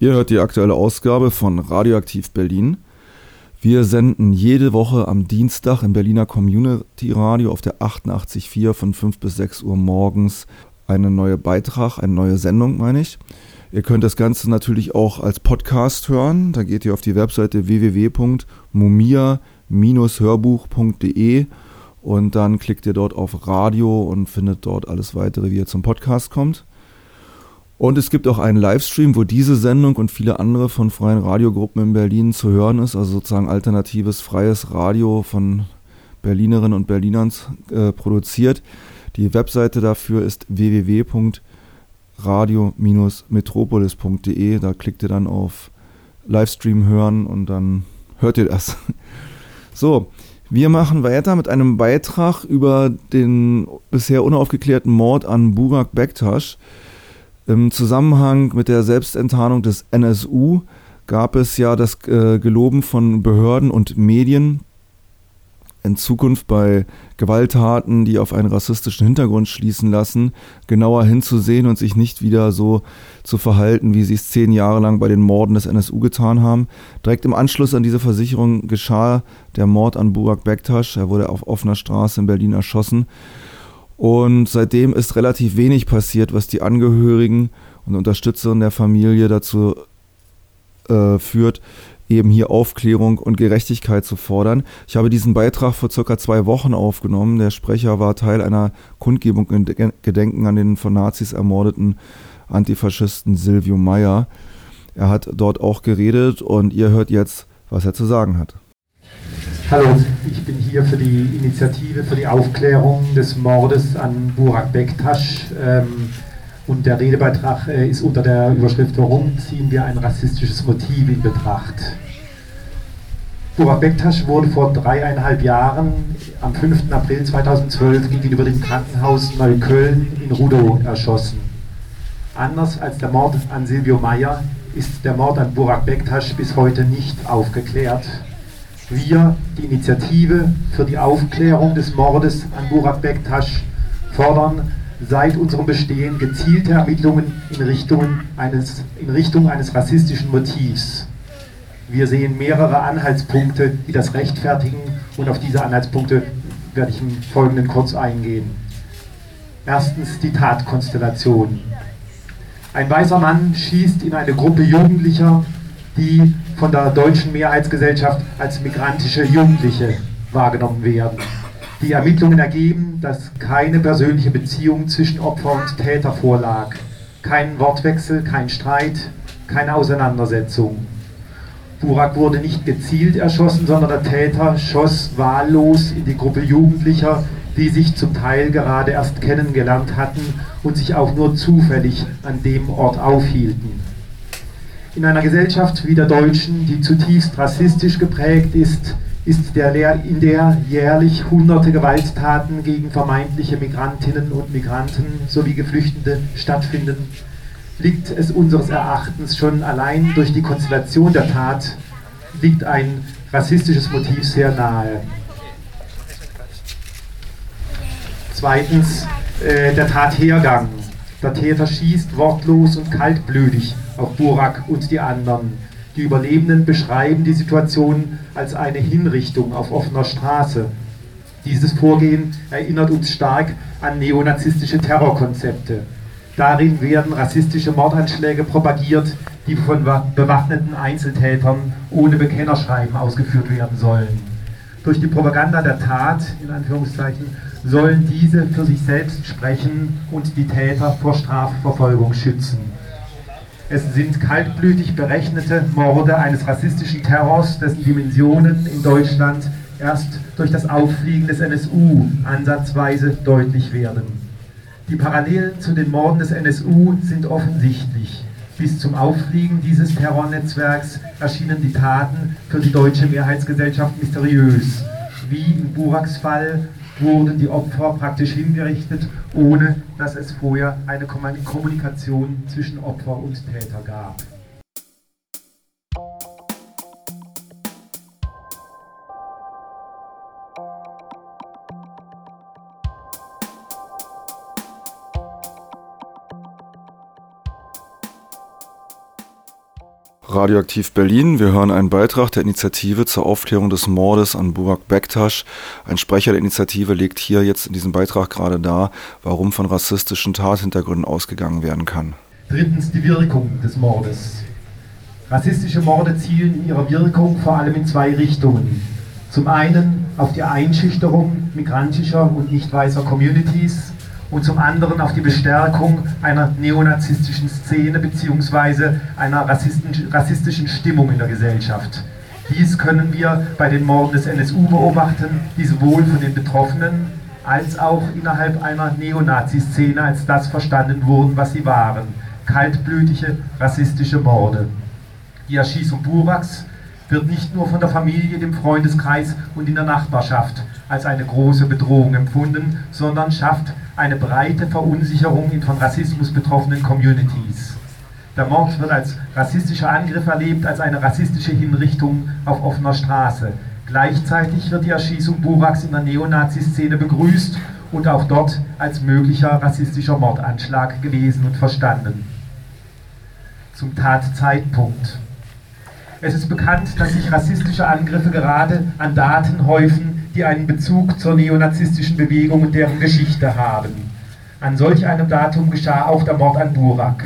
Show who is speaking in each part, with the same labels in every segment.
Speaker 1: Ihr hört die aktuelle Ausgabe von Radioaktiv Berlin. Wir senden jede Woche am Dienstag im Berliner Community Radio auf der 88.4 von 5 bis 6 Uhr morgens einen neuen Beitrag, eine neue Sendung, meine ich. Ihr könnt das Ganze natürlich auch als Podcast hören. Da geht ihr auf die Webseite www.mumia-hörbuch.de und dann klickt ihr dort auf Radio und findet dort alles weitere, wie ihr zum Podcast kommt. Und es gibt auch einen Livestream, wo diese Sendung und viele andere von freien Radiogruppen in Berlin zu hören ist, also sozusagen alternatives freies Radio von Berlinerinnen und Berlinern äh, produziert. Die Webseite dafür ist www.radio-metropolis.de. Da klickt ihr dann auf Livestream hören und dann hört ihr das. So, wir machen weiter mit einem Beitrag über den bisher unaufgeklärten Mord an Burak Bektasch. Im Zusammenhang mit der Selbstenttarnung des NSU gab es ja das äh, Geloben von Behörden und Medien, in Zukunft bei Gewalttaten, die auf einen rassistischen Hintergrund schließen lassen, genauer hinzusehen und sich nicht wieder so zu verhalten, wie sie es zehn Jahre lang bei den Morden des NSU getan haben. Direkt im Anschluss an diese Versicherung geschah der Mord an Burak Bektasch. Er wurde auf offener Straße in Berlin erschossen. Und seitdem ist relativ wenig passiert, was die Angehörigen und Unterstützerinnen der Familie dazu äh, führt, eben hier Aufklärung und Gerechtigkeit zu fordern. Ich habe diesen Beitrag vor circa zwei Wochen aufgenommen. Der Sprecher war Teil einer Kundgebung in Gedenken an den von Nazis ermordeten Antifaschisten Silvio Meyer. Er hat dort auch geredet und ihr hört jetzt, was er zu sagen hat.
Speaker 2: Hallo, ich bin hier für die Initiative für die Aufklärung des Mordes an Burak Bektasch. Ähm, und der Redebeitrag äh, ist unter der Überschrift Warum ziehen wir ein rassistisches Motiv in Betracht? Burak Bektasch wurde vor dreieinhalb Jahren am 5. April 2012 gegenüber dem Krankenhaus Neukölln in Rudow erschossen. Anders als der Mord an Silvio Meyer ist der Mord an Burak Bektasch bis heute nicht aufgeklärt wir, die Initiative für die Aufklärung des Mordes an Burak Bektasch, fordern seit unserem Bestehen gezielte Ermittlungen in Richtung eines, in Richtung eines rassistischen Motivs. Wir sehen mehrere Anhaltspunkte, die das rechtfertigen und auf diese Anhaltspunkte werde ich im Folgenden kurz eingehen. Erstens die Tatkonstellation. Ein weißer Mann schießt in eine Gruppe Jugendlicher, die von der deutschen Mehrheitsgesellschaft als migrantische Jugendliche wahrgenommen werden. Die Ermittlungen ergeben, dass keine persönliche Beziehung zwischen Opfer und Täter vorlag. Kein Wortwechsel, kein Streit, keine Auseinandersetzung. Burak wurde nicht gezielt erschossen, sondern der Täter schoss wahllos in die Gruppe Jugendlicher, die sich zum Teil gerade erst kennengelernt hatten und sich auch nur zufällig an dem Ort aufhielten. In einer Gesellschaft wie der deutschen, die zutiefst rassistisch geprägt ist, ist der, in der jährlich hunderte Gewalttaten gegen vermeintliche Migrantinnen und Migranten sowie Geflüchtete stattfinden, liegt es unseres Erachtens schon allein durch die Konstellation der Tat, liegt ein rassistisches Motiv sehr nahe. Zweitens äh, der Tathergang. Der Täter schießt wortlos und kaltblütig auf Burak und die anderen. Die Überlebenden beschreiben die Situation als eine Hinrichtung auf offener Straße. Dieses Vorgehen erinnert uns stark an neonazistische Terrorkonzepte. Darin werden rassistische Mordanschläge propagiert, die von bewaffneten Einzeltätern ohne Bekennerschreiben ausgeführt werden sollen. Durch die Propaganda der Tat, in Anführungszeichen, sollen diese für sich selbst sprechen und die Täter vor Strafverfolgung schützen. Es sind kaltblütig berechnete Morde eines rassistischen Terrors, dessen Dimensionen in Deutschland erst durch das Auffliegen des NSU ansatzweise deutlich werden. Die Parallelen zu den Morden des NSU sind offensichtlich. Bis zum Auffliegen dieses Terrornetzwerks erschienen die Taten für die deutsche Mehrheitsgesellschaft mysteriös, wie in Buraks Fall wurden die Opfer praktisch hingerichtet, ohne dass es vorher eine Kommunikation zwischen Opfer und Täter gab.
Speaker 1: Radioaktiv Berlin. Wir hören einen Beitrag der Initiative zur Aufklärung des Mordes an Burak Bektasch. Ein Sprecher der Initiative legt hier jetzt in diesem Beitrag gerade dar, warum von rassistischen Tathintergründen ausgegangen werden kann.
Speaker 2: Drittens die Wirkung des Mordes. Rassistische Morde zielen in ihrer Wirkung vor allem in zwei Richtungen. Zum einen auf die Einschüchterung migrantischer und nicht weißer Communities und zum anderen auf die Bestärkung einer neonazistischen Szene bzw. einer rassistischen Stimmung in der Gesellschaft. Dies können wir bei den Morden des NSU beobachten, die sowohl von den Betroffenen als auch innerhalb einer Neonazi-Szene als das verstanden wurden, was sie waren. Kaltblütige, rassistische Morde. Die Erschießung Buraks wird nicht nur von der Familie, dem Freundeskreis und in der Nachbarschaft als eine große Bedrohung empfunden, sondern schafft eine breite Verunsicherung in von Rassismus betroffenen Communities. Der Mord wird als rassistischer Angriff erlebt, als eine rassistische Hinrichtung auf offener Straße. Gleichzeitig wird die Erschießung Buraks in der Neonazi-Szene begrüßt und auch dort als möglicher rassistischer Mordanschlag gelesen und verstanden. Zum Tatzeitpunkt. Es ist bekannt, dass sich rassistische Angriffe gerade an Daten häufen, die einen Bezug zur neonazistischen Bewegung und deren Geschichte haben. An solch einem Datum geschah auch der Mord an Burak.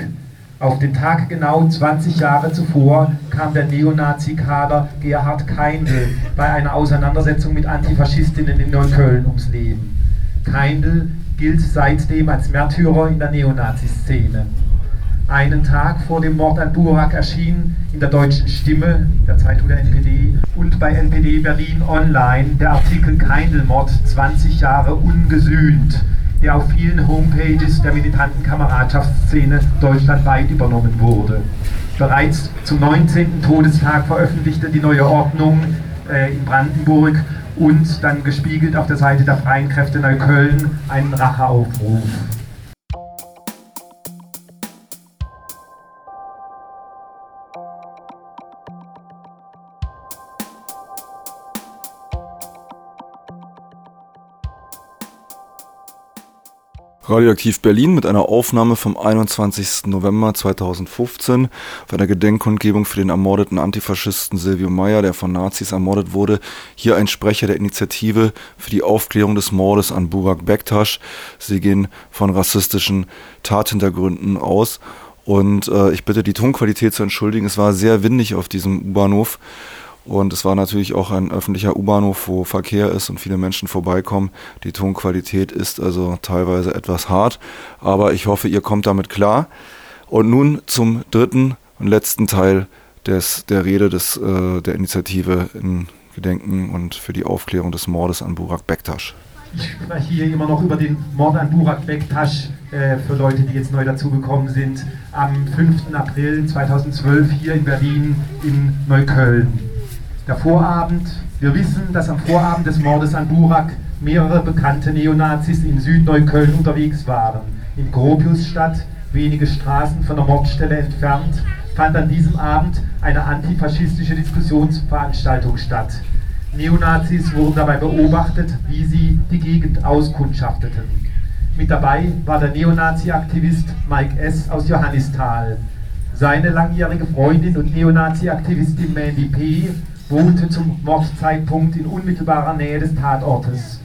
Speaker 2: Auf den Tag genau 20 Jahre zuvor kam der Neonazi-Kader Gerhard Keindl bei einer Auseinandersetzung mit Antifaschistinnen in Neukölln ums Leben. Keindl gilt seitdem als Märtyrer in der Neonazi-Szene einen Tag vor dem Mord an Burak erschien in der Deutschen Stimme, der Zeitung der NPD, und bei NPD Berlin Online der Artikel Keindelmord 20 Jahre ungesühnt, der auf vielen Homepages der militanten Kameradschaftsszene deutschlandweit übernommen wurde. Bereits zum 19. Todestag veröffentlichte die neue Ordnung äh, in Brandenburg und dann gespiegelt auf der Seite der Freien Kräfte Neukölln einen Racheaufruf.
Speaker 1: Radioaktiv Berlin mit einer Aufnahme vom 21. November 2015 auf einer Gedenkkundgebung für den ermordeten Antifaschisten Silvio Meyer, der von Nazis ermordet wurde. Hier ein Sprecher der Initiative für die Aufklärung des Mordes an Burak Bektasch. Sie gehen von rassistischen Tathintergründen aus. Und äh, ich bitte die Tonqualität zu entschuldigen. Es war sehr windig auf diesem U-Bahnhof. Und es war natürlich auch ein öffentlicher U-Bahnhof, wo Verkehr ist und viele Menschen vorbeikommen. Die Tonqualität ist also teilweise etwas hart, aber ich hoffe, ihr kommt damit klar. Und nun zum dritten und letzten Teil des, der Rede des, äh, der Initiative in Gedenken und für die Aufklärung des Mordes an Burak Bektasch.
Speaker 2: Ich spreche hier immer noch über den Mord an Burak Bektasch äh, für Leute, die jetzt neu dazugekommen sind, am 5. April 2012 hier in Berlin in Neukölln der Vorabend. Wir wissen, dass am Vorabend des Mordes an Burak mehrere bekannte Neonazis in Südneukölln unterwegs waren. In Gropiusstadt, wenige Straßen von der Mordstelle entfernt, fand an diesem Abend eine antifaschistische Diskussionsveranstaltung statt. Neonazis wurden dabei beobachtet, wie sie die Gegend auskundschafteten. Mit dabei war der Neonazi-Aktivist Mike S. aus Johannisthal. Seine langjährige Freundin und Neonazi-Aktivistin Mandy P wohnte zum Mordzeitpunkt in unmittelbarer Nähe des Tatortes.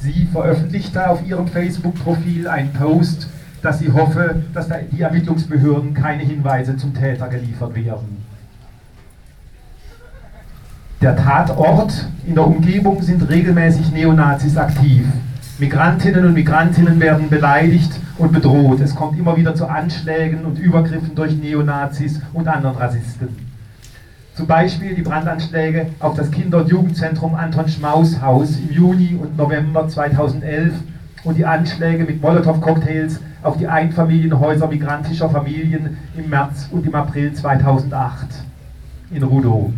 Speaker 2: Sie veröffentlichte auf ihrem Facebook-Profil einen Post, dass sie hoffe, dass die Ermittlungsbehörden keine Hinweise zum Täter geliefert werden. Der Tatort in der Umgebung sind regelmäßig Neonazis aktiv. Migrantinnen und Migrantinnen werden beleidigt und bedroht. Es kommt immer wieder zu Anschlägen und Übergriffen durch Neonazis und anderen Rassisten. Zum Beispiel die Brandanschläge auf das Kinder- und Jugendzentrum Anton Schmaus Haus im Juni und November 2011 und die Anschläge mit Molotow-Cocktails auf die Einfamilienhäuser migrantischer Familien im März und im April 2008 in Rudow.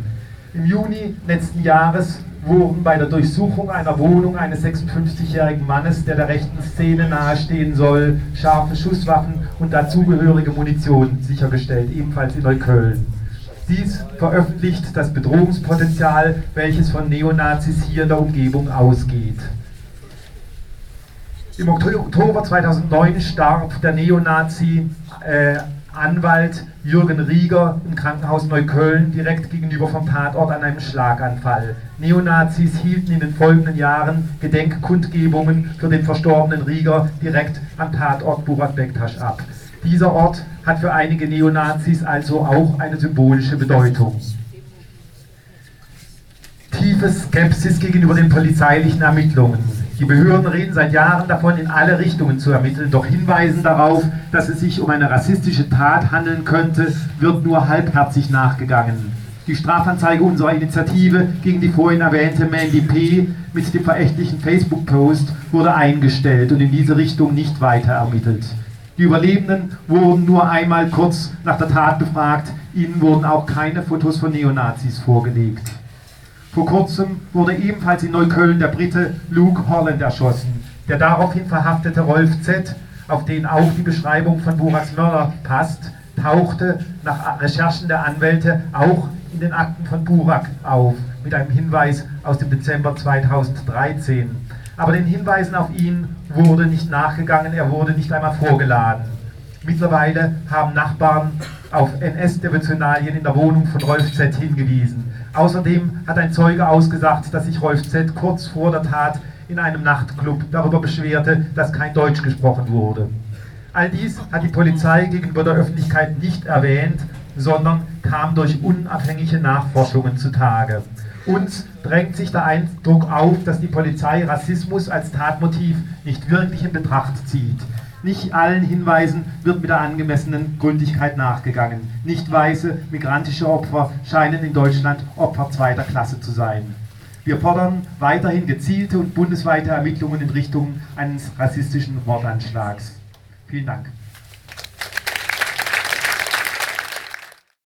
Speaker 2: Im Juni letzten Jahres wurden bei der Durchsuchung einer Wohnung eines 56-jährigen Mannes, der der rechten Szene nahestehen soll, scharfe Schusswaffen und dazugehörige Munition sichergestellt, ebenfalls in Neukölln. Dies veröffentlicht das Bedrohungspotenzial, welches von Neonazis hier in der Umgebung ausgeht. Im Oktober 2009 starb der Neonazi äh, Anwalt Jürgen Rieger im Krankenhaus Neukölln direkt gegenüber vom Tatort an einem Schlaganfall. Neonazis hielten in den folgenden Jahren Gedenkkundgebungen für den verstorbenen Rieger direkt am Tatort Burak Bektasch ab. Dieser Ort hat für einige Neonazis also auch eine symbolische Bedeutung. Tiefe Skepsis gegenüber den polizeilichen Ermittlungen. Die Behörden reden seit Jahren davon, in alle Richtungen zu ermitteln, doch Hinweisen darauf, dass es sich um eine rassistische Tat handeln könnte, wird nur halbherzig nachgegangen. Die Strafanzeige unserer Initiative gegen die vorhin erwähnte Mandy P. mit dem verächtlichen Facebook-Post wurde eingestellt und in diese Richtung nicht weiter ermittelt. Die Überlebenden wurden nur einmal kurz nach der Tat befragt, ihnen wurden auch keine Fotos von Neonazis vorgelegt. Vor kurzem wurde ebenfalls in Neukölln der Brite Luke Holland erschossen. Der daraufhin verhaftete Rolf Z., auf den auch die Beschreibung von Buraks Mörder passt, tauchte nach Recherchen der Anwälte auch in den Akten von Burak auf, mit einem Hinweis aus dem Dezember 2013. Aber den Hinweisen auf ihn wurde nicht nachgegangen, er wurde nicht einmal vorgeladen. Mittlerweile haben Nachbarn auf NS-Devotionalien in der Wohnung von Rolf Z. hingewiesen. Außerdem hat ein Zeuge ausgesagt, dass sich Rolf Z. kurz vor der Tat in einem Nachtclub darüber beschwerte, dass kein Deutsch gesprochen wurde. All dies hat die Polizei gegenüber der Öffentlichkeit nicht erwähnt, sondern kam durch unabhängige Nachforschungen zutage. Uns drängt sich der Eindruck auf, dass die Polizei Rassismus als Tatmotiv nicht wirklich in Betracht zieht. Nicht allen Hinweisen wird mit der angemessenen Gründlichkeit nachgegangen. Nicht weiße migrantische Opfer scheinen in Deutschland Opfer zweiter Klasse zu sein. Wir fordern weiterhin gezielte und bundesweite Ermittlungen in Richtung eines rassistischen Mordanschlags. Vielen Dank.